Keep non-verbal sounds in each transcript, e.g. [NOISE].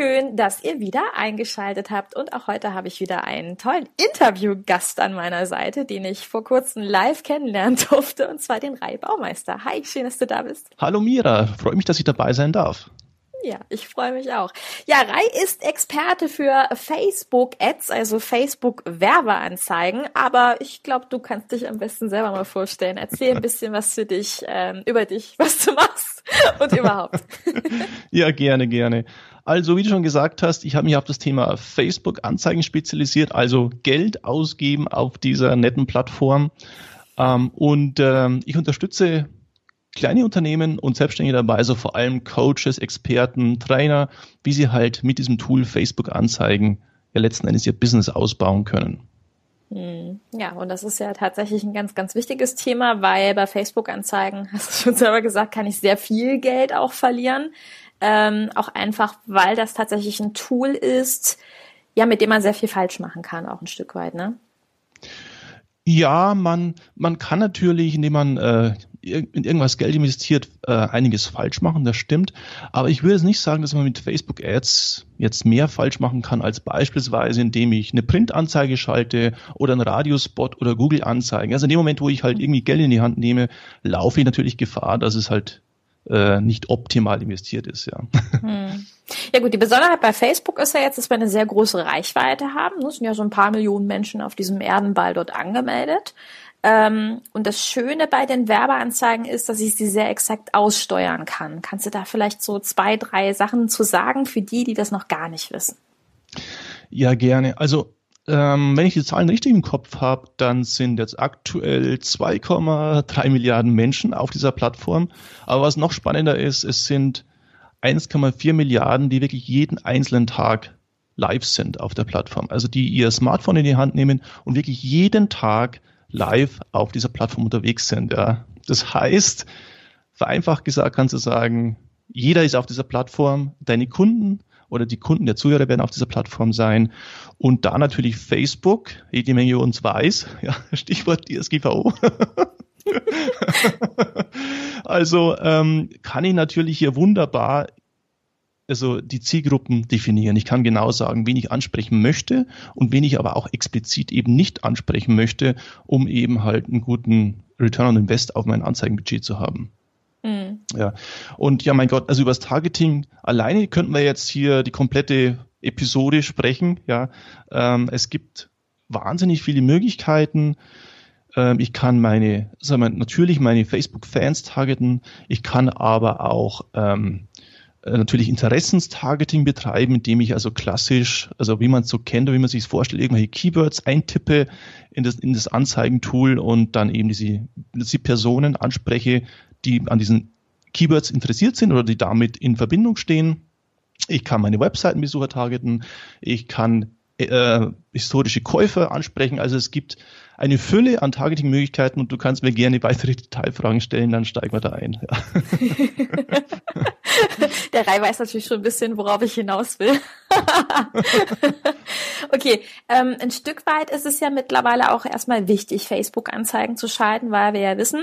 Schön, dass ihr wieder eingeschaltet habt und auch heute habe ich wieder einen tollen Interviewgast an meiner Seite, den ich vor kurzem live kennenlernen [LAUGHS] durfte und zwar den Rai Baumeister. Hi, schön, dass du da bist. Hallo Mira, freue mich, dass ich dabei sein darf. Ja, ich freue mich auch. Ja, Rai ist Experte für Facebook-Ads, also Facebook-Werbeanzeigen. Aber ich glaube, du kannst dich am besten selber mal vorstellen. Erzähl ein [LAUGHS] bisschen was für dich, ähm, über dich, was du machst [LAUGHS] und überhaupt. ja, gerne, gerne. Also, wie du schon gesagt hast, ich habe mich auf das Thema Facebook-Anzeigen spezialisiert, also Geld ausgeben auf dieser netten Plattform. Ähm, und ähm, ich unterstütze kleine Unternehmen und Selbstständige dabei, also vor allem Coaches, Experten, Trainer, wie sie halt mit diesem Tool Facebook Anzeigen ja letzten Endes ihr Business ausbauen können. Hm. Ja, und das ist ja tatsächlich ein ganz, ganz wichtiges Thema, weil bei Facebook-Anzeigen, [LAUGHS] hast du schon selber gesagt, kann ich sehr viel Geld auch verlieren. Ähm, auch einfach, weil das tatsächlich ein Tool ist, ja, mit dem man sehr viel falsch machen kann, auch ein Stück weit, ne? Ja, man, man kann natürlich, indem man äh, in irgendwas Geld investiert, äh, einiges falsch machen, das stimmt. Aber ich würde es nicht sagen, dass man mit Facebook Ads jetzt mehr falsch machen kann, als beispielsweise, indem ich eine Printanzeige schalte oder einen Radiospot oder Google Anzeigen. Also in dem Moment, wo ich halt irgendwie Geld in die Hand nehme, laufe ich natürlich Gefahr, dass es halt äh, nicht optimal investiert ist, ja. Hm. Ja gut, die Besonderheit bei Facebook ist ja jetzt, dass wir eine sehr große Reichweite haben. Es sind ja so ein paar Millionen Menschen auf diesem Erdenball dort angemeldet. Ähm, und das Schöne bei den Werbeanzeigen ist, dass ich sie sehr exakt aussteuern kann. Kannst du da vielleicht so zwei, drei Sachen zu sagen für die, die das noch gar nicht wissen? Ja, gerne. Also ähm, wenn ich die Zahlen richtig im Kopf habe, dann sind jetzt aktuell 2,3 Milliarden Menschen auf dieser Plattform. Aber was noch spannender ist, es sind 1,4 Milliarden, die wirklich jeden einzelnen Tag live sind auf der Plattform. Also die ihr Smartphone in die Hand nehmen und wirklich jeden Tag live auf dieser Plattform unterwegs sind. Ja. Das heißt, vereinfacht gesagt kannst du sagen, jeder ist auf dieser Plattform, deine Kunden oder die Kunden der Zuhörer werden auf dieser Plattform sein. Und da natürlich Facebook, jede Menge uns weiß, [LAUGHS] ja, Stichwort DSGVO. [LAUGHS] also ähm, kann ich natürlich hier wunderbar also die Zielgruppen definieren. Ich kann genau sagen, wen ich ansprechen möchte und wen ich aber auch explizit eben nicht ansprechen möchte, um eben halt einen guten Return on Invest auf mein Anzeigenbudget zu haben. Mhm. Ja. Und ja, mein Gott, also über das Targeting alleine könnten wir jetzt hier die komplette Episode sprechen. Ja, ähm, es gibt wahnsinnig viele Möglichkeiten. Ähm, ich kann meine, sagen wir, natürlich meine Facebook-Fans targeten. Ich kann aber auch ähm, äh, natürlich Interessenstargeting betreiben, indem ich also klassisch, also wie man es so kennt oder wie man sich vorstellt, irgendwelche Keywords eintippe in das, in das Anzeigentool und dann eben diese, diese Personen anspreche, die an diesen Keywords interessiert sind oder die damit in Verbindung stehen. Ich kann meine Webseitenbesucher targeten, ich kann äh, historische Käufer ansprechen. Also es gibt eine Fülle an Targeting-Möglichkeiten und du kannst mir gerne weitere [LAUGHS] Detailfragen stellen, dann steigen wir da ein. Ja. [LAUGHS] Der Rai weiß natürlich schon ein bisschen, worauf ich hinaus will. [LAUGHS] okay, ähm, ein Stück weit ist es ja mittlerweile auch erstmal wichtig, Facebook-Anzeigen zu schalten, weil wir ja wissen,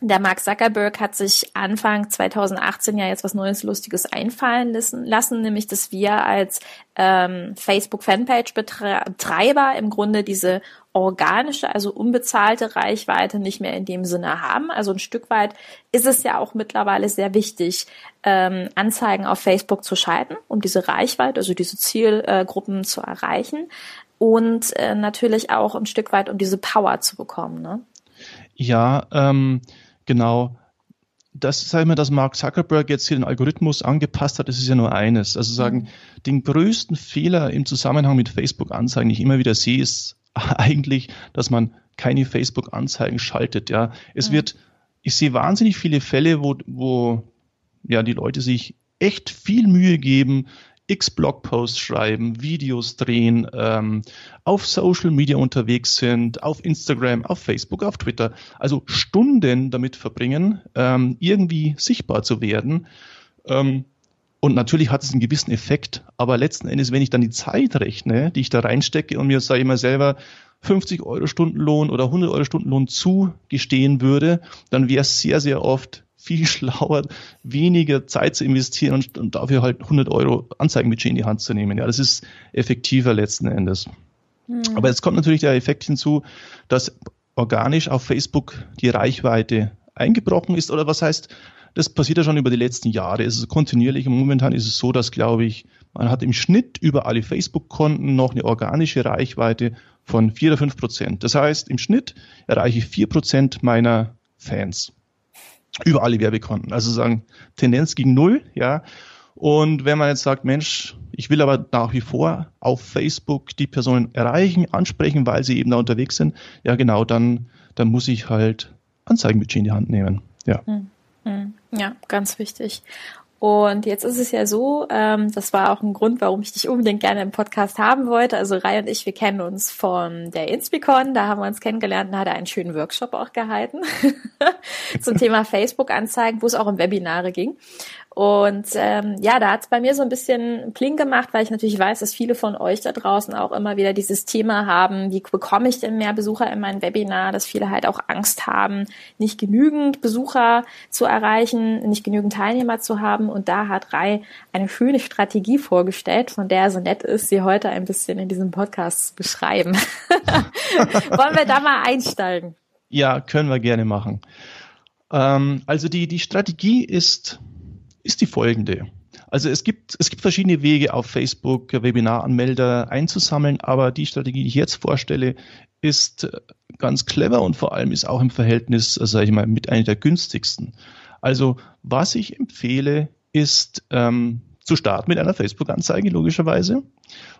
der Mark Zuckerberg hat sich Anfang 2018 ja jetzt was Neues Lustiges einfallen lassen, nämlich dass wir als ähm, Facebook-Fanpage-Betreiber im Grunde diese organische, also unbezahlte Reichweite nicht mehr in dem Sinne haben. Also ein Stück weit ist es ja auch mittlerweile sehr wichtig, ähm, Anzeigen auf Facebook zu schalten, um diese Reichweite, also diese Zielgruppen zu erreichen und äh, natürlich auch ein Stück weit, um diese Power zu bekommen. Ne? Ja, ähm, Genau. Das, sag ich mal, dass Mark Zuckerberg jetzt hier den Algorithmus angepasst hat, das ist ja nur eines. Also sagen, mhm. den größten Fehler im Zusammenhang mit Facebook-Anzeigen, die ich immer wieder sehe, ist [LAUGHS] eigentlich, dass man keine Facebook-Anzeigen schaltet. Ja, es mhm. wird ich sehe wahnsinnig viele Fälle, wo, wo ja die Leute sich echt viel Mühe geben, x Blogposts schreiben, Videos drehen, ähm, auf Social Media unterwegs sind, auf Instagram, auf Facebook, auf Twitter, also Stunden damit verbringen, ähm, irgendwie sichtbar zu werden. Ähm, und natürlich hat es einen gewissen Effekt, aber letzten Endes, wenn ich dann die Zeit rechne, die ich da reinstecke und mir, sage ich mal selber, 50 Euro Stundenlohn oder 100 Euro Stundenlohn zugestehen würde, dann wäre es sehr, sehr oft viel [LAUGHS] schlauer, weniger Zeit zu investieren und, und, dafür halt 100 Euro Anzeigenbudget in die Hand zu nehmen. Ja, das ist effektiver letzten Endes. Mhm. Aber jetzt kommt natürlich der Effekt hinzu, dass organisch auf Facebook die Reichweite eingebrochen ist oder was heißt, das passiert ja schon über die letzten Jahre. Es ist kontinuierlich. Momentan ist es so, dass, glaube ich, man hat im Schnitt über alle Facebook-Konten noch eine organische Reichweite von vier oder fünf Prozent. Das heißt, im Schnitt erreiche ich vier Prozent meiner Fans über alle Werbekonten. Also sagen, Tendenz gegen Null, ja. Und wenn man jetzt sagt, Mensch, ich will aber nach wie vor auf Facebook die Personen erreichen, ansprechen, weil sie eben da unterwegs sind, ja genau, dann, dann muss ich halt Anzeigenbudget in die Hand nehmen. Ja. Hm. Hm. Ja, ganz wichtig. Und jetzt ist es ja so, ähm, das war auch ein Grund, warum ich dich unbedingt gerne im Podcast haben wollte. Also Rai und ich, wir kennen uns von der Inspicon, da haben wir uns kennengelernt und hat er einen schönen Workshop auch gehalten [LAUGHS] zum Thema Facebook-Anzeigen, wo es auch um Webinare ging. Und ähm, ja, da hat es bei mir so ein bisschen Pling gemacht, weil ich natürlich weiß, dass viele von euch da draußen auch immer wieder dieses Thema haben, wie bekomme ich denn mehr Besucher in mein Webinar, dass viele halt auch Angst haben, nicht genügend Besucher zu erreichen, nicht genügend Teilnehmer zu haben. Und da hat Rai eine schöne Strategie vorgestellt, von der er so nett ist, sie heute ein bisschen in diesem Podcast zu beschreiben. [LAUGHS] Wollen wir da mal einsteigen? Ja, können wir gerne machen. Ähm, also die, die Strategie ist ist die folgende. Also es gibt, es gibt verschiedene Wege auf Facebook Webinaranmelder einzusammeln, aber die Strategie, die ich jetzt vorstelle, ist ganz clever und vor allem ist auch im Verhältnis, also sage ich mal, mit einer der günstigsten. Also was ich empfehle, ist ähm, zu starten mit einer Facebook-Anzeige, logischerweise.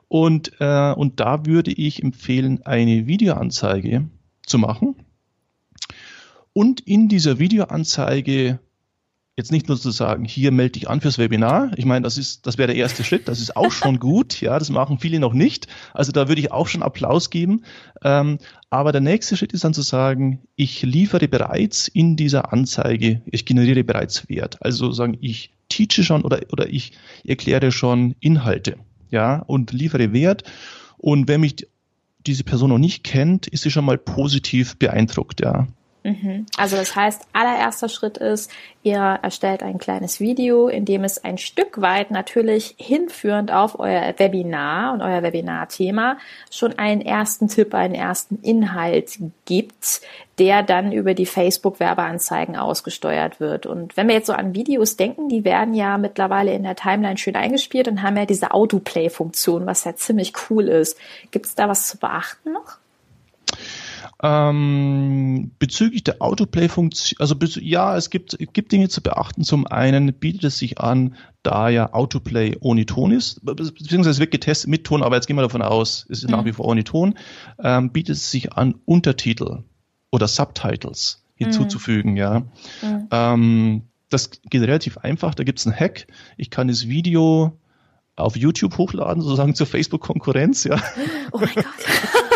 Und, äh, und da würde ich empfehlen, eine Videoanzeige zu machen. Und in dieser Videoanzeige jetzt nicht nur zu sagen, hier melde dich an fürs Webinar. Ich meine, das ist, das wäre der erste Schritt. Das ist auch schon gut. Ja, das machen viele noch nicht. Also da würde ich auch schon Applaus geben. Ähm, aber der nächste Schritt ist dann zu sagen, ich liefere bereits in dieser Anzeige, ich generiere bereits Wert. Also sagen, ich teache schon oder, oder ich erkläre schon Inhalte. Ja, und liefere Wert. Und wenn mich diese Person noch nicht kennt, ist sie schon mal positiv beeindruckt. Ja, Mhm. Also das heißt, allererster Schritt ist, ihr erstellt ein kleines Video, in dem es ein Stück weit natürlich hinführend auf euer Webinar und euer Webinar-Thema schon einen ersten Tipp, einen ersten Inhalt gibt, der dann über die Facebook-Werbeanzeigen ausgesteuert wird. Und wenn wir jetzt so an Videos denken, die werden ja mittlerweile in der Timeline schön eingespielt und haben ja diese Autoplay-Funktion, was ja ziemlich cool ist. Gibt es da was zu beachten noch? Ähm, bezüglich der Autoplay-Funktion, also ja, es gibt, gibt Dinge zu beachten. Zum einen bietet es sich an, da ja Autoplay ohne Ton ist, beziehungsweise es wird getestet mit Ton, aber jetzt gehen wir davon aus, es ist mhm. nach wie vor ohne Ton, ähm, bietet es sich an, Untertitel oder Subtitles hinzuzufügen, mhm. ja. Mhm. Ähm, das geht relativ einfach, da gibt es einen Hack. Ich kann das Video auf YouTube hochladen, sozusagen zur Facebook-Konkurrenz, ja. Oh mein Gott. [LAUGHS]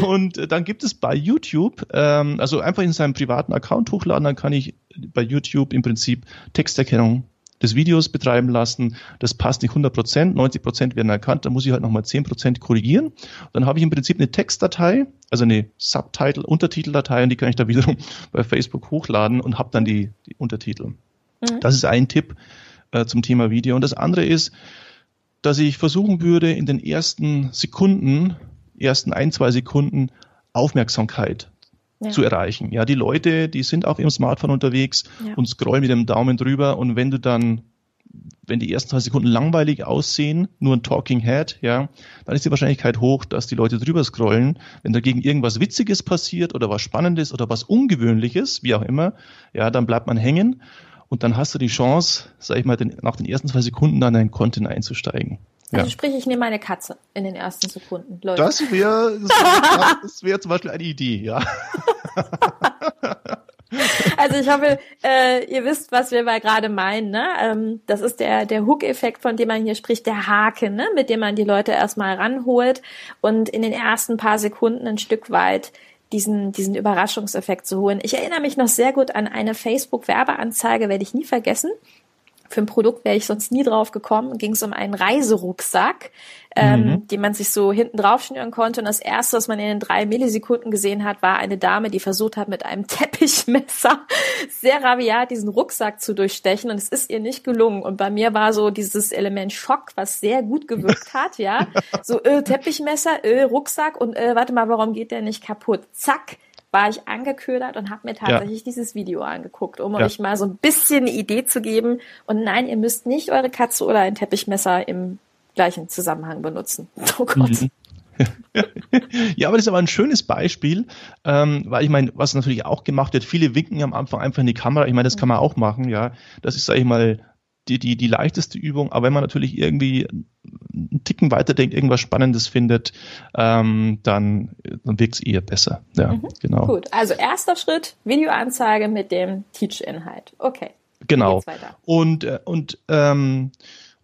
Und äh, dann gibt es bei YouTube, ähm, also einfach in seinem privaten Account hochladen, dann kann ich bei YouTube im Prinzip Texterkennung des Videos betreiben lassen. Das passt nicht 100 Prozent, 90 Prozent werden erkannt, dann muss ich halt nochmal 10 Prozent korrigieren. Dann habe ich im Prinzip eine Textdatei, also eine Subtitle, Untertiteldatei und die kann ich da [LAUGHS] wiederum bei Facebook hochladen und habe dann die, die Untertitel. Mhm. Das ist ein Tipp äh, zum Thema Video. Und das andere ist, dass ich versuchen würde, in den ersten Sekunden ersten ein, zwei Sekunden Aufmerksamkeit ja. zu erreichen. Ja, die Leute, die sind auf ihrem Smartphone unterwegs ja. und scrollen mit dem Daumen drüber und wenn du dann wenn die ersten zwei Sekunden langweilig aussehen, nur ein Talking Head, ja, dann ist die Wahrscheinlichkeit hoch, dass die Leute drüber scrollen. Wenn dagegen irgendwas Witziges passiert oder was Spannendes oder was Ungewöhnliches, wie auch immer, ja, dann bleibt man hängen und dann hast du die Chance, sag ich mal, den, nach den ersten zwei Sekunden dann in Content einzusteigen. Also ja. sprich, ich nehme meine Katze in den ersten Sekunden. Leute. Das wäre das wär, zum Beispiel eine Idee, ja. [LAUGHS] Also ich hoffe, äh, ihr wisst, was wir mal gerade meinen. Ne? Ähm, das ist der, der Hook-Effekt, von dem man hier spricht, der Haken, ne? mit dem man die Leute erstmal ranholt und in den ersten paar Sekunden ein Stück weit diesen, diesen Überraschungseffekt zu holen. Ich erinnere mich noch sehr gut an eine Facebook-Werbeanzeige, werde ich nie vergessen für ein Produkt wäre ich sonst nie drauf gekommen. Ging es um einen Reiserucksack, ähm, mhm. den man sich so hinten drauf schnüren konnte. Und das erste, was man in den drei Millisekunden gesehen hat, war eine Dame, die versucht hat, mit einem [LAUGHS] Teppichmesser sehr rabiat diesen Rucksack zu durchstechen. Und es ist ihr nicht gelungen. Und bei mir war so dieses Element Schock, was sehr gut gewirkt [LAUGHS] hat, ja. So, äh, Teppichmesser, äh, Rucksack und äh, warte mal, warum geht der nicht kaputt? Zack war ich angeködert und habe mir tatsächlich ja. dieses Video angeguckt, um ja. euch mal so ein bisschen eine Idee zu geben. Und nein, ihr müsst nicht eure Katze oder ein Teppichmesser im gleichen Zusammenhang benutzen. [LAUGHS] Oh Gott. Mhm. [LAUGHS] ja, aber das ist aber ein schönes Beispiel, ähm, weil ich meine, was natürlich auch gemacht wird, viele winken am Anfang einfach in die Kamera. Ich meine, das kann man auch machen, ja. Das ist, sag ich mal, die, die, die leichteste Übung, aber wenn man natürlich irgendwie einen Ticken weiterdenkt, irgendwas Spannendes findet, ähm, dann, dann wirkt es eher besser. Ja, mhm. genau. Gut, also erster Schritt, Videoanzeige mit dem Teach-Inhalt. Okay. Genau. Und, äh, und, ähm,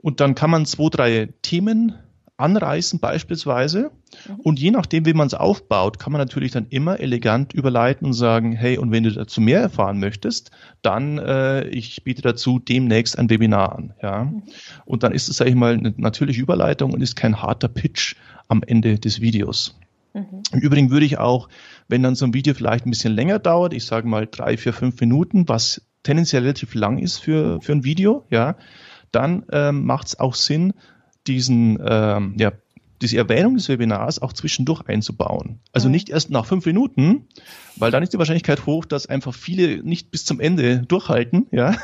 und dann kann man zwei, drei Themen anreißen beispielsweise. Mhm. Und je nachdem, wie man es aufbaut, kann man natürlich dann immer elegant überleiten und sagen, hey, und wenn du dazu mehr erfahren möchtest, dann äh, ich biete dazu demnächst ein Webinar an. Ja. Mhm. Und dann ist es, sage ich mal, eine natürliche Überleitung und ist kein harter Pitch am Ende des Videos. Mhm. Im Übrigen würde ich auch, wenn dann so ein Video vielleicht ein bisschen länger dauert, ich sage mal drei, vier, fünf Minuten, was tendenziell relativ lang ist für, für ein Video, ja, dann ähm, macht es auch Sinn, diesen, ähm, ja, diese Erwähnung des Webinars auch zwischendurch einzubauen. Also mhm. nicht erst nach fünf Minuten, weil dann ist die Wahrscheinlichkeit hoch, dass einfach viele nicht bis zum Ende durchhalten, ja.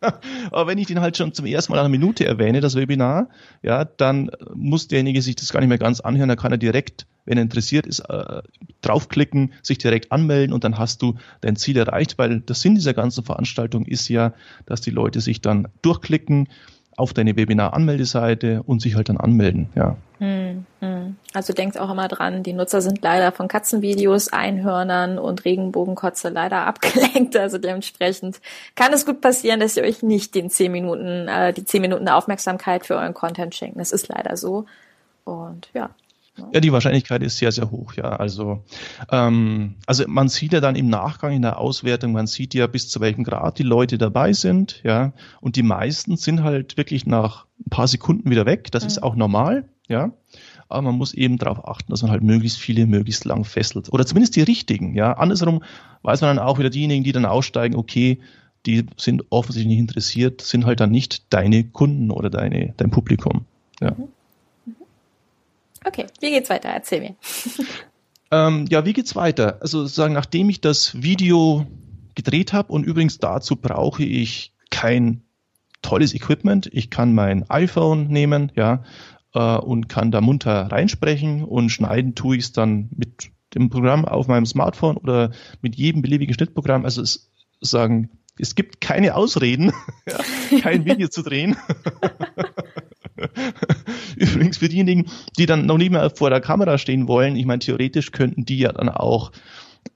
[LAUGHS] Aber wenn ich den halt schon zum ersten Mal nach einer Minute erwähne, das Webinar, ja, dann muss derjenige sich das gar nicht mehr ganz anhören, dann kann er direkt, wenn er interessiert ist, äh, draufklicken, sich direkt anmelden und dann hast du dein Ziel erreicht, weil der Sinn dieser ganzen Veranstaltung ist ja, dass die Leute sich dann durchklicken, auf deine Webinar-Anmeldeseite und sich halt dann anmelden, ja. Hm, hm. Also denkt auch immer dran, die Nutzer sind leider von Katzenvideos, Einhörnern und Regenbogenkotze leider [LAUGHS] abgelenkt. Also dementsprechend kann es gut passieren, dass ihr euch nicht den zehn Minuten, äh, die zehn Minuten Aufmerksamkeit für euren Content schenken. Das ist leider so. Und ja, ja, die Wahrscheinlichkeit ist sehr, sehr hoch, ja. Also, ähm, also man sieht ja dann im Nachgang in der Auswertung, man sieht ja bis zu welchem Grad die Leute dabei sind, ja. Und die meisten sind halt wirklich nach ein paar Sekunden wieder weg. Das mhm. ist auch normal, ja. Aber man muss eben darauf achten, dass man halt möglichst viele möglichst lang fesselt. Oder zumindest die richtigen, ja. Andersrum weiß man dann auch wieder diejenigen, die dann aussteigen, okay, die sind offensichtlich nicht interessiert, sind halt dann nicht deine Kunden oder deine, dein Publikum. Ja. Mhm. Okay, wie geht's weiter? Erzähl mir. Ähm, ja, wie geht's weiter? Also sozusagen, nachdem ich das Video gedreht habe und übrigens dazu brauche ich kein tolles Equipment. Ich kann mein iPhone nehmen, ja, äh, und kann da munter reinsprechen und schneiden tue ich es dann mit dem Programm auf meinem Smartphone oder mit jedem beliebigen Schnittprogramm. Also es sagen, es gibt keine Ausreden, [LAUGHS] ja, kein Video zu drehen. [LAUGHS] [LAUGHS] Übrigens für diejenigen, die dann noch nicht mehr vor der Kamera stehen wollen, ich meine, theoretisch könnten die ja dann auch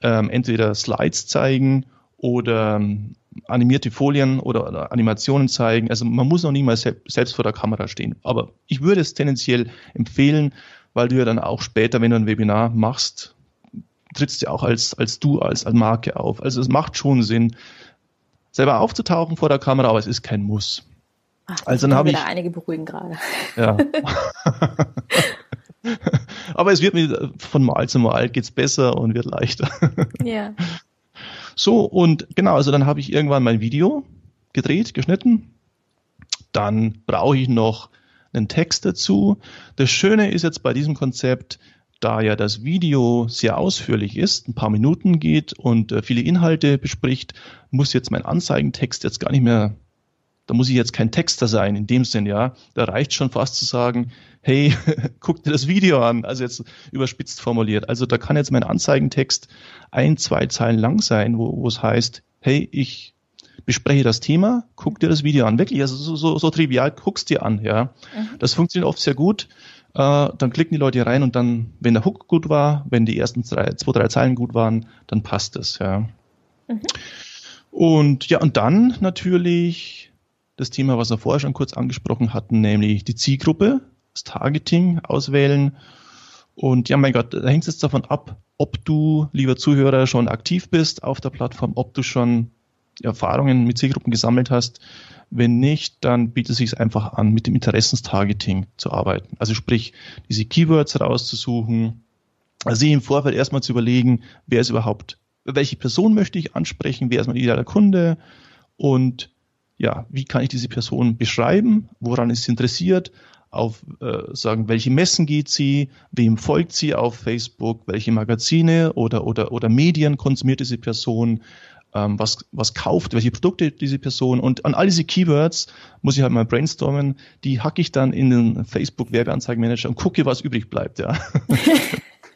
ähm, entweder Slides zeigen oder ähm, animierte Folien oder, oder, Animationen zeigen. Also man muss noch nicht mal se selbst vor der Kamera stehen. Aber ich würde es tendenziell empfehlen, weil du ja dann auch später, wenn du ein Webinar machst, trittst du auch als, als du, als, als Marke auf. Also es macht schon Sinn, selber aufzutauchen vor der Kamera, aber es ist kein Muss. Ach, also dann habe ich einige beruhigen gerade. Ja. [LAUGHS] Aber es wird mir von Mal zu Mal geht's besser und wird leichter. Ja. So und genau, also dann habe ich irgendwann mein Video gedreht, geschnitten. Dann brauche ich noch einen Text dazu. Das Schöne ist jetzt bei diesem Konzept, da ja das Video sehr ausführlich ist, ein paar Minuten geht und äh, viele Inhalte bespricht, muss jetzt mein Anzeigentext jetzt gar nicht mehr da muss ich jetzt kein Texter sein in dem Sinn, ja. Da reicht schon fast zu sagen, hey, [LAUGHS] guck dir das Video an, also jetzt überspitzt formuliert. Also da kann jetzt mein Anzeigentext ein, zwei Zeilen lang sein, wo, es heißt, hey, ich bespreche das Thema, guck dir das Video an. Wirklich, also so, so, so trivial, guckst dir an, ja. Mhm. Das funktioniert oft sehr gut. Äh, dann klicken die Leute rein und dann, wenn der Hook gut war, wenn die ersten drei, zwei, drei Zeilen gut waren, dann passt es, ja. Mhm. Und ja, und dann natürlich das Thema, was wir vorher schon kurz angesprochen hatten, nämlich die Zielgruppe, das Targeting auswählen. Und ja, mein Gott, da hängt es jetzt davon ab, ob du, lieber Zuhörer, schon aktiv bist auf der Plattform, ob du schon Erfahrungen mit Zielgruppen gesammelt hast. Wenn nicht, dann bietet es sich einfach an, mit dem Interessenstargeting zu arbeiten. Also sprich, diese Keywords rauszusuchen, also im Vorfeld erstmal zu überlegen, wer ist überhaupt, welche Person möchte ich ansprechen, wer ist mein idealer Kunde und ja, wie kann ich diese Person beschreiben, woran ist sie interessiert, auf äh, sagen, welche Messen geht sie, wem folgt sie auf Facebook, welche Magazine oder, oder, oder Medien konsumiert diese Person, ähm, was, was kauft, welche Produkte diese Person? Und an all diese Keywords muss ich halt mal brainstormen, die hacke ich dann in den Facebook Werbeanzeigenmanager und gucke, was übrig bleibt, ja. [LAUGHS]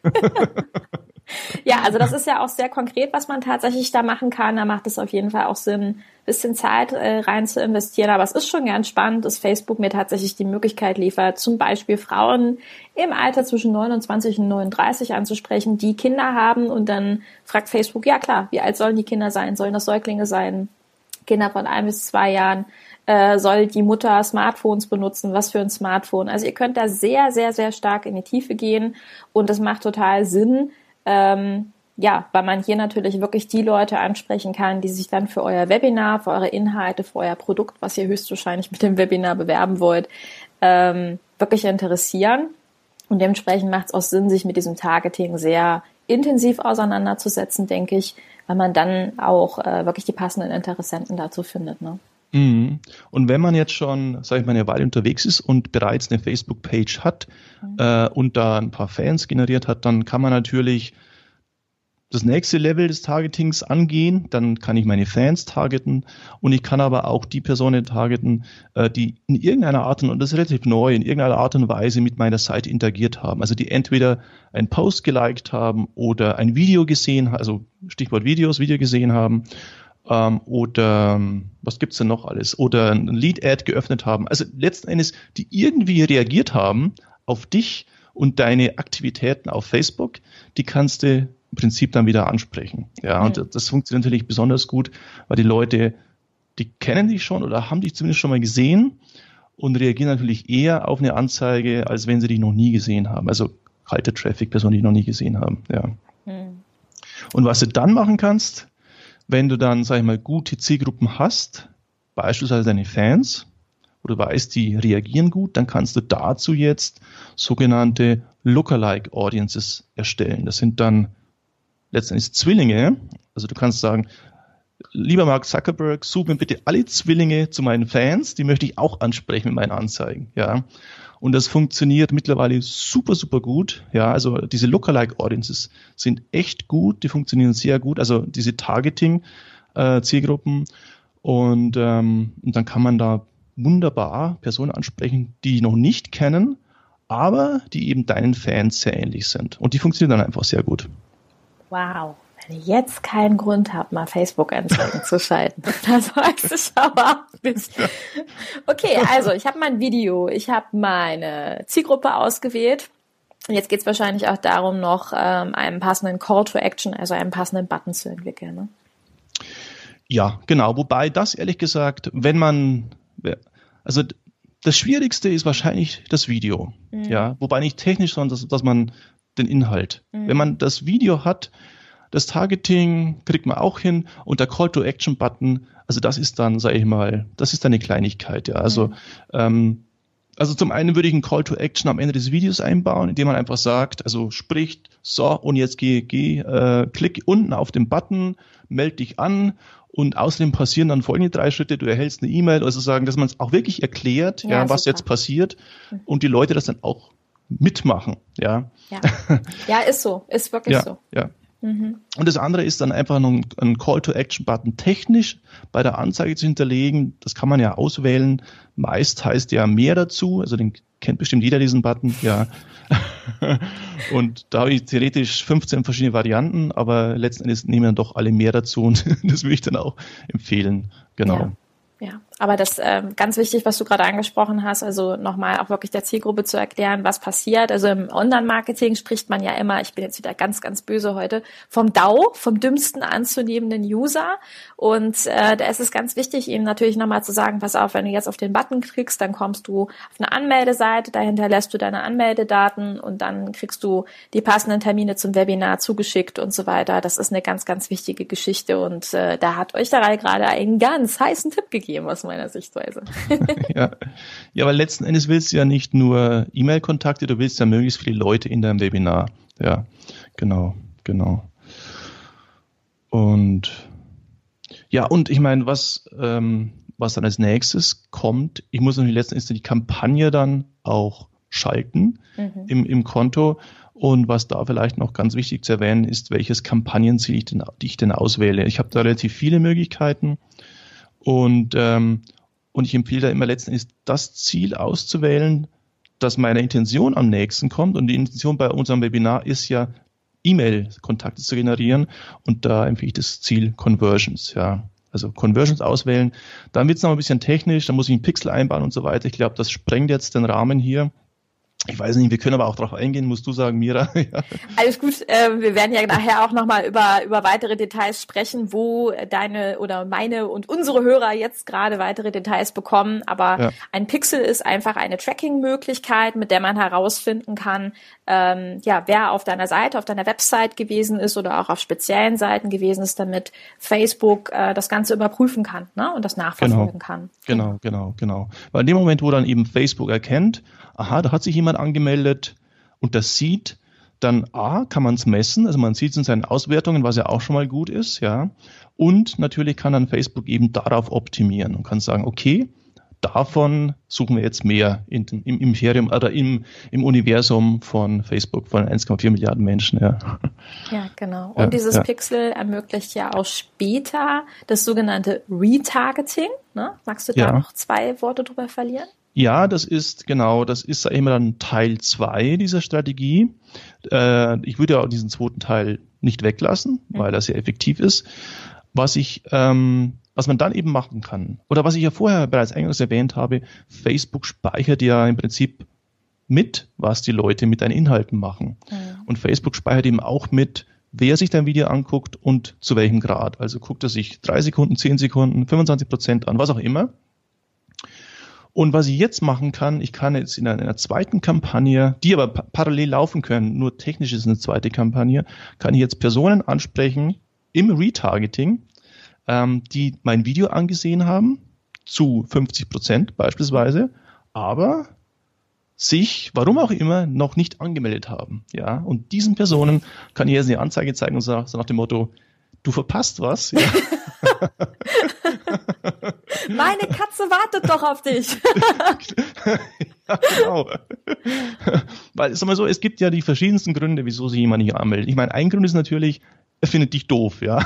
[LAUGHS] [LAUGHS] ja, also das ist ja auch sehr konkret, was man tatsächlich da machen kann. Da macht es auf jeden Fall auch Sinn, ein bisschen Zeit äh, rein zu investieren. Aber es ist schon ganz spannend, dass Facebook mir tatsächlich die Möglichkeit liefert, zum Beispiel Frauen im Alter zwischen 29 und 39 anzusprechen, die Kinder haben. Und dann fragt Facebook, ja klar, wie alt sollen die Kinder sein? Sollen das Säuglinge sein? Kinder von ein bis zwei Jahren? Äh, soll die Mutter Smartphones benutzen? Was für ein Smartphone? Also ihr könnt da sehr, sehr, sehr stark in die Tiefe gehen und das macht total Sinn. Ähm, ja, weil man hier natürlich wirklich die Leute ansprechen kann, die sich dann für euer Webinar, für eure Inhalte, für euer Produkt, was ihr höchstwahrscheinlich mit dem Webinar bewerben wollt, ähm, wirklich interessieren. Und dementsprechend macht es auch Sinn, sich mit diesem Targeting sehr intensiv auseinanderzusetzen, denke ich, weil man dann auch äh, wirklich die passenden Interessenten dazu findet. Ne? Mhm. Und wenn man jetzt schon, sage ich mal, eine Weile unterwegs ist und bereits eine Facebook-Page hat mhm. äh, und da ein paar Fans generiert hat, dann kann man natürlich das nächste Level des Targetings angehen. Dann kann ich meine Fans targeten und ich kann aber auch die Personen targeten, äh, die in irgendeiner Art und, und das ist relativ neu, in irgendeiner Art und Weise mit meiner Seite interagiert haben. Also die entweder einen Post geliked haben oder ein Video gesehen, also Stichwort Videos, Video gesehen haben ähm, oder was gibt's denn noch alles? Oder ein Lead-Ad geöffnet haben. Also letzten Endes, die irgendwie reagiert haben auf dich und deine Aktivitäten auf Facebook, die kannst du im Prinzip dann wieder ansprechen. Ja, mhm. und das funktioniert natürlich besonders gut, weil die Leute, die kennen dich schon oder haben dich zumindest schon mal gesehen und reagieren natürlich eher auf eine Anzeige, als wenn sie dich noch nie gesehen haben. Also kalte Traffic, Personen, die noch nie gesehen haben. Ja. Mhm. Und was du dann machen kannst, wenn du dann, sag ich mal, gute Zielgruppen hast, beispielsweise deine Fans, wo du weißt, die reagieren gut, dann kannst du dazu jetzt sogenannte Lookalike Audiences erstellen. Das sind dann letztendlich Zwillinge. Also du kannst sagen, lieber Mark Zuckerberg, such mir bitte alle Zwillinge zu meinen Fans, die möchte ich auch ansprechen mit meinen Anzeigen. Ja. Und das funktioniert mittlerweile super, super gut. Ja, also diese Lookalike Audiences sind echt gut, die funktionieren sehr gut. Also diese Targeting-Zielgruppen. Äh, und, ähm, und dann kann man da wunderbar Personen ansprechen, die noch nicht kennen, aber die eben deinen Fans sehr ähnlich sind. Und die funktionieren dann einfach sehr gut. Wow wenn ihr jetzt keinen Grund habt, mal Facebook-Anzeigen zu schalten, [LAUGHS] das weiß ich aber nicht. Okay, also ich habe mein Video, ich habe meine Zielgruppe ausgewählt. Und jetzt geht es wahrscheinlich auch darum, noch ähm, einen passenden Call to Action, also einen passenden Button zu entwickeln. Ne? Ja, genau. Wobei das ehrlich gesagt, wenn man, also das Schwierigste ist wahrscheinlich das Video. Mhm. Ja, wobei nicht technisch, sondern dass, dass man den Inhalt. Mhm. Wenn man das Video hat, das Targeting kriegt man auch hin und der Call-to-Action-Button, also das ist dann, sage ich mal, das ist dann eine Kleinigkeit. Ja. Also, mhm. ähm, also zum einen würde ich einen Call-to-Action am Ende des Videos einbauen, indem man einfach sagt, also spricht, so und jetzt geh, geh, äh, klick unten auf den Button, melde dich an und außerdem passieren dann folgende drei Schritte. Du erhältst eine E-Mail, also sagen, dass man es auch wirklich erklärt, ja, ja was jetzt passiert mhm. und die Leute das dann auch mitmachen. Ja, ja. ja ist so, ist wirklich ja, so. Ja. Mhm. Und das andere ist dann einfach noch ein Call-to-Action-Button technisch bei der Anzeige zu hinterlegen. Das kann man ja auswählen. Meist heißt ja mehr dazu. Also den kennt bestimmt jeder diesen Button, ja. [LAUGHS] und da habe ich theoretisch 15 verschiedene Varianten, aber letzten Endes nehmen dann doch alle mehr dazu und [LAUGHS] das würde ich dann auch empfehlen. Genau. Ja. Ja, aber das äh, ganz wichtig, was du gerade angesprochen hast, also nochmal auch wirklich der Zielgruppe zu erklären, was passiert. Also im Online-Marketing spricht man ja immer, ich bin jetzt wieder ganz, ganz böse heute, vom DAO, vom dümmsten anzunehmenden User. Und äh, da ist es ganz wichtig, ihm natürlich nochmal zu sagen, pass auf, wenn du jetzt auf den Button klickst, dann kommst du auf eine Anmeldeseite, dahinter lässt du deine Anmeldedaten und dann kriegst du die passenden Termine zum Webinar zugeschickt und so weiter. Das ist eine ganz, ganz wichtige Geschichte und äh, da hat euch der gerade einen ganz heißen Tipp gegeben aus meiner Sichtweise. [LAUGHS] ja. ja, weil letzten Endes willst du ja nicht nur E-Mail-Kontakte, du willst ja möglichst viele Leute in deinem Webinar. Ja, genau, genau. Und ja, und ich meine, was, ähm, was dann als nächstes kommt, ich muss natürlich letzten Endes die Kampagne dann auch schalten mhm. im, im Konto. Und was da vielleicht noch ganz wichtig zu erwähnen ist, welches Kampagnenziel ich denn, ich denn auswähle. Ich habe da relativ viele Möglichkeiten und, ähm, und ich empfehle da immer letzten Endes das Ziel auszuwählen, das meiner Intention am nächsten kommt. Und die Intention bei unserem Webinar ist ja, E-Mail-Kontakte zu generieren. Und da empfehle ich das Ziel Conversions, ja. Also Conversions auswählen. Dann wird es noch ein bisschen technisch, da muss ich einen Pixel einbauen und so weiter. Ich glaube, das sprengt jetzt den Rahmen hier. Ich weiß nicht, wir können aber auch darauf eingehen, musst du sagen, Mira. [LAUGHS] ja. Alles gut, äh, wir werden ja nachher auch nochmal über, über weitere Details sprechen, wo deine oder meine und unsere Hörer jetzt gerade weitere Details bekommen. Aber ja. ein Pixel ist einfach eine Tracking-Möglichkeit, mit der man herausfinden kann, ähm, ja, wer auf deiner Seite, auf deiner Website gewesen ist oder auch auf speziellen Seiten gewesen ist, damit Facebook äh, das Ganze überprüfen kann ne? und das nachverfolgen genau. kann. Genau, genau, genau. Weil in dem Moment, wo dann eben Facebook erkennt, aha, da hat sich jemand angemeldet und das sieht, dann A, kann man es messen, also man sieht es in seinen Auswertungen, was ja auch schon mal gut ist, ja. Und natürlich kann dann Facebook eben darauf optimieren und kann sagen, okay, davon suchen wir jetzt mehr in, im Imperium oder im, im Universum von Facebook, von 1,4 Milliarden Menschen, ja. Ja, genau. Und ja, dieses ja. Pixel ermöglicht ja auch später das sogenannte Retargeting. Ne? Magst du da noch zwei Worte drüber verlieren? Ja, das ist genau, das ist immer dann Teil zwei dieser Strategie. Äh, ich würde ja diesen zweiten Teil nicht weglassen, mhm. weil das ja effektiv ist. Was ich, ähm, was man dann eben machen kann, oder was ich ja vorher bereits eingangs erwähnt habe, Facebook speichert ja im Prinzip mit, was die Leute mit deinen Inhalten machen. Mhm. Und Facebook speichert eben auch mit, wer sich dein Video anguckt und zu welchem Grad. Also guckt er sich drei Sekunden, zehn Sekunden, 25 Prozent an, was auch immer. Und was ich jetzt machen kann, ich kann jetzt in einer, zweiten Kampagne, die aber parallel laufen können, nur technisch ist eine zweite Kampagne, kann ich jetzt Personen ansprechen im Retargeting, ähm, die mein Video angesehen haben, zu 50 Prozent beispielsweise, aber sich, warum auch immer, noch nicht angemeldet haben. Ja, und diesen Personen kann ich jetzt eine Anzeige zeigen und sagen, so nach dem Motto, du verpasst was. Ja. [LAUGHS] Meine Katze wartet doch auf dich. [LAUGHS] ja, genau. Weil, sag mal so, es gibt ja die verschiedensten Gründe, wieso sich jemand nicht anmeldet. Ich meine, ein Grund ist natürlich, er findet dich doof, ja.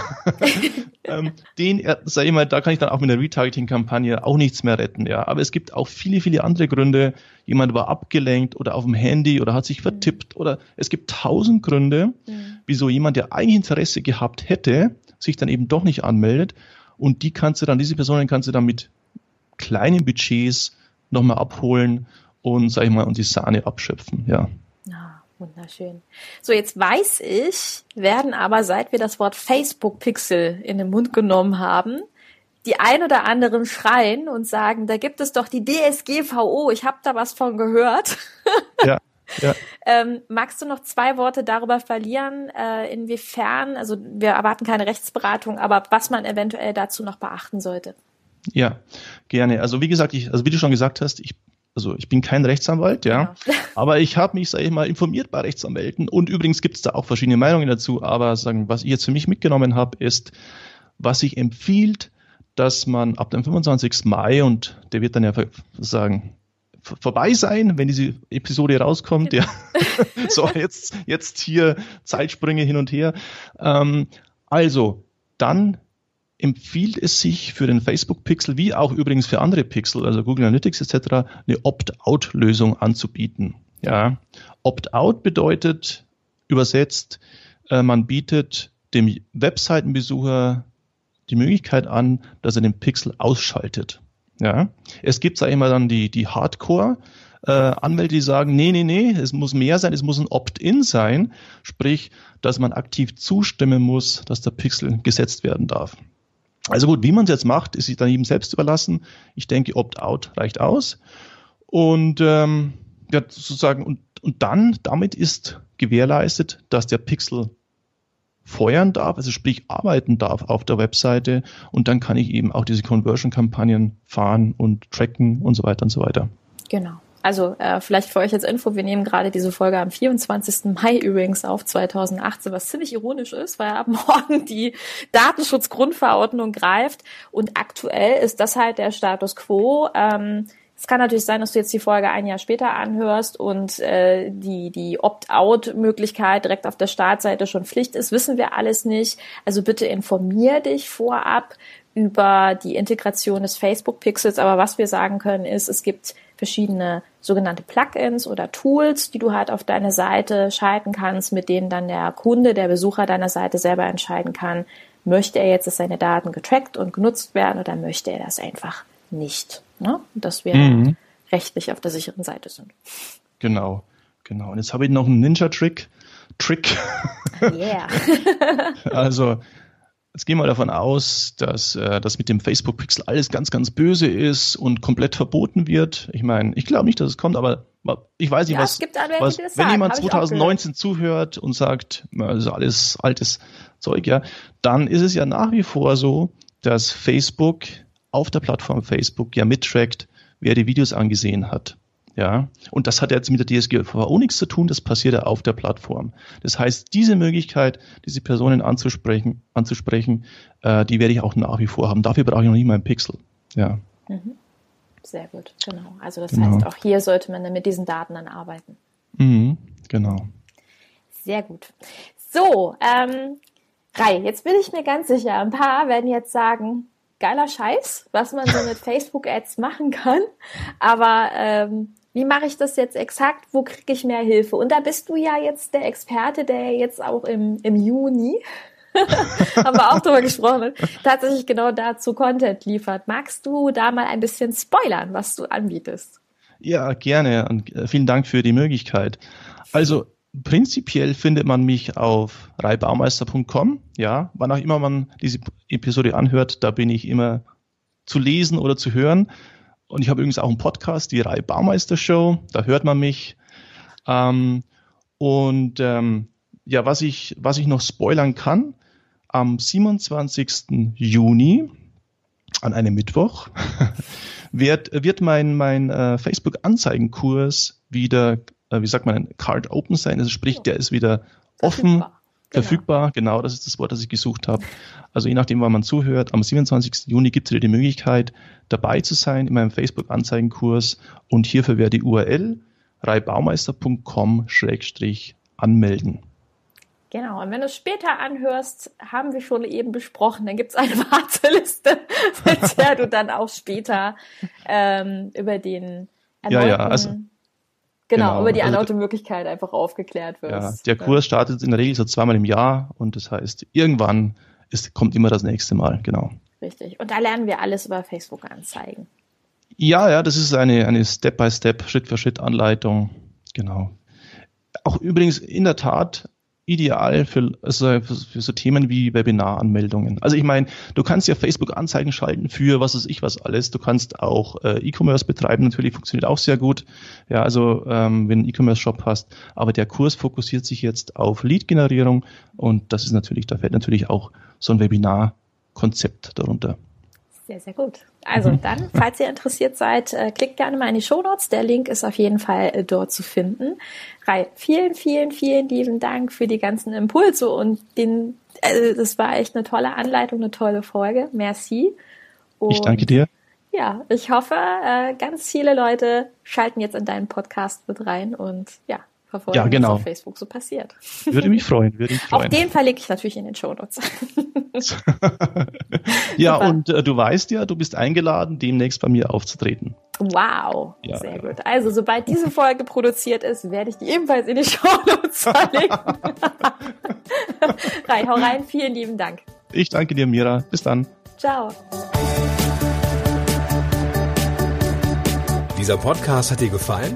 Ähm, den, sag ich mal, da kann ich dann auch mit einer Retargeting-Kampagne auch nichts mehr retten, ja. Aber es gibt auch viele, viele andere Gründe. Jemand war abgelenkt oder auf dem Handy oder hat sich vertippt oder es gibt tausend Gründe, mhm. wieso jemand, der eigentlich Interesse gehabt hätte, sich dann eben doch nicht anmeldet. Und die kannst du dann, diese Personen kannst du dann mit kleinen Budgets nochmal abholen und, sag ich mal, und die Sahne abschöpfen, ja. Wunderschön. So, jetzt weiß ich, werden aber, seit wir das Wort Facebook-Pixel in den Mund genommen haben, die ein oder anderen schreien und sagen, da gibt es doch die DSGVO, ich habe da was von gehört. [LAUGHS] Ja. Ja. Ähm, magst du noch zwei Worte darüber verlieren, äh, inwiefern, also wir erwarten keine Rechtsberatung, aber was man eventuell dazu noch beachten sollte? Ja, gerne. Also wie gesagt, ich, also wie du schon gesagt hast, ich also ich bin kein Rechtsanwalt, ja, genau. [LAUGHS] aber ich habe mich, sage ich mal, informiert bei Rechtsanwälten und übrigens gibt es da auch verschiedene Meinungen dazu, aber sagen, was ich jetzt für mich mitgenommen habe, ist, was sich empfiehlt, dass man ab dem 25. Mai und der wird dann ja sagen vorbei sein, wenn diese Episode rauskommt. Ja. [LAUGHS] so, jetzt, jetzt hier Zeitsprünge hin und her. Ähm, also, dann empfiehlt es sich für den Facebook-Pixel, wie auch übrigens für andere Pixel, also Google Analytics etc., eine Opt-out-Lösung anzubieten. Ja. Opt-out bedeutet übersetzt, äh, man bietet dem Webseitenbesucher die Möglichkeit an, dass er den Pixel ausschaltet. Ja, es gibt, sag ich mal, dann die, die Hardcore, äh, Anwälte, die sagen, nee, nee, nee, es muss mehr sein, es muss ein Opt-in sein, sprich, dass man aktiv zustimmen muss, dass der Pixel gesetzt werden darf. Also gut, wie man es jetzt macht, ist sich dann jedem selbst überlassen. Ich denke, Opt-out reicht aus. Und ähm, ja, sozusagen, und, und dann, damit ist gewährleistet, dass der Pixel feuern darf, also sprich arbeiten darf auf der Webseite und dann kann ich eben auch diese Conversion-Kampagnen fahren und tracken und so weiter und so weiter. Genau. Also äh, vielleicht für euch als Info, wir nehmen gerade diese Folge am 24. Mai übrigens auf 2018, was ziemlich ironisch ist, weil ab [LAUGHS] morgen die Datenschutzgrundverordnung greift und aktuell ist das halt der Status quo. Ähm, es kann natürlich sein, dass du jetzt die Folge ein Jahr später anhörst und äh, die, die Opt-out-Möglichkeit direkt auf der Startseite schon Pflicht ist, wissen wir alles nicht. Also bitte informier dich vorab über die Integration des Facebook-Pixels. Aber was wir sagen können ist, es gibt verschiedene sogenannte Plugins oder Tools, die du halt auf deine Seite schalten kannst, mit denen dann der Kunde, der Besucher deiner Seite selber entscheiden kann, möchte er jetzt, dass seine Daten getrackt und genutzt werden oder möchte er das einfach nicht. Ne? Dass wir mhm. rechtlich auf der sicheren Seite sind. Genau, genau. Und jetzt habe ich noch einen Ninja-Trick. Trick. Yeah. [LAUGHS] also Jetzt gehen wir davon aus, dass äh, das mit dem Facebook Pixel alles ganz, ganz böse ist und komplett verboten wird. Ich meine, ich glaube nicht, dass es kommt, aber ich weiß nicht, ja, was, Anwälte, was wenn sagen, jemand 2019 zuhört und sagt, also alles altes Zeug, ja, dann ist es ja nach wie vor so, dass Facebook auf der Plattform Facebook ja mittrackt, wer die Videos angesehen hat. Ja, und das hat jetzt mit der DSGVO nichts zu tun, das passiert ja auf der Plattform. Das heißt, diese Möglichkeit, diese Personen anzusprechen, anzusprechen, äh, die werde ich auch nach wie vor haben. Dafür brauche ich noch nicht mal einen Pixel. Ja. Mhm. Sehr gut, genau. Also das genau. heißt, auch hier sollte man dann mit diesen Daten dann arbeiten. Mhm, genau. Sehr gut. So, ähm, Rai, jetzt bin ich mir ganz sicher, ein paar werden jetzt sagen, geiler Scheiß, was man so mit [LAUGHS] Facebook-Ads machen kann. Aber ähm, wie mache ich das jetzt exakt? Wo kriege ich mehr Hilfe? Und da bist du ja jetzt der Experte, der jetzt auch im, im Juni, [LAUGHS] haben wir auch drüber gesprochen, tatsächlich genau dazu Content liefert. Magst du da mal ein bisschen spoilern, was du anbietest? Ja, gerne und äh, vielen Dank für die Möglichkeit. Also prinzipiell findet man mich auf reibaumeister.com. Ja, wann auch immer man diese Episode anhört, da bin ich immer zu lesen oder zu hören. Und ich habe übrigens auch einen Podcast, die Reihe Baumeister Show. Da hört man mich. Ähm, und ähm, ja, was ich, was ich noch spoilern kann, am 27. Juni, an einem Mittwoch, [LAUGHS] wird, wird mein, mein äh, Facebook-Anzeigenkurs wieder, äh, wie sagt man, Card Open sein. Also sprich, der ist wieder offen Genau. Verfügbar, genau, das ist das Wort, das ich gesucht habe. Also je nachdem, wann man zuhört, am 27. Juni gibt es wieder die Möglichkeit, dabei zu sein in meinem Facebook-Anzeigenkurs und hierfür wäre die URL reibaumeister.com-anmelden. Genau, und wenn du es später anhörst, haben wir schon eben besprochen, dann gibt es eine [LAUGHS] Warteliste, mit der du dann auch später ähm, über den erneuten ja, ja, also Genau, genau, über die Anautomöglichkeit also, einfach aufgeklärt wird. Ja, der Kurs startet in der Regel so zweimal im Jahr und das heißt, irgendwann ist, kommt immer das nächste Mal, genau. Richtig. Und da lernen wir alles über Facebook-Anzeigen. Ja, ja, das ist eine, eine Step-by-Step, Schritt-für-Schritt-Anleitung. Genau. Auch übrigens in der Tat ideal für, also für so Themen wie Webinaranmeldungen. Also ich meine, du kannst ja Facebook-Anzeigen schalten für was weiß ich was alles. Du kannst auch äh, E-Commerce betreiben, natürlich funktioniert auch sehr gut. Ja, also ähm, wenn du einen E-Commerce-Shop hast. Aber der Kurs fokussiert sich jetzt auf Lead-Generierung und das ist natürlich, da fällt natürlich auch so ein Webinar-Konzept darunter. Sehr, sehr gut. Also mhm. dann, falls ihr interessiert seid, äh, klickt gerne mal in die Show Notes. Der Link ist auf jeden Fall äh, dort zu finden. Rai, vielen, vielen, vielen lieben Dank für die ganzen Impulse und den, also das war echt eine tolle Anleitung, eine tolle Folge. Merci. Und ich danke dir. Ja, ich hoffe, äh, ganz viele Leute schalten jetzt in deinen Podcast mit rein und ja, verfolgen, ja, genau. was auf Facebook so passiert. Würde mich freuen, würde mich freuen. Auch den verlinke ich natürlich in den Show Notes. [LAUGHS] ja, Super. und äh, du weißt ja, du bist eingeladen, demnächst bei mir aufzutreten. Wow, ja. sehr gut. Also, sobald diese Folge produziert ist, werde ich die ebenfalls in die [LAUGHS] Show Notes verlinken. [LAUGHS] rein, hau rein, vielen lieben Dank. Ich danke dir, Mira. Bis dann. Ciao. Dieser Podcast hat dir gefallen?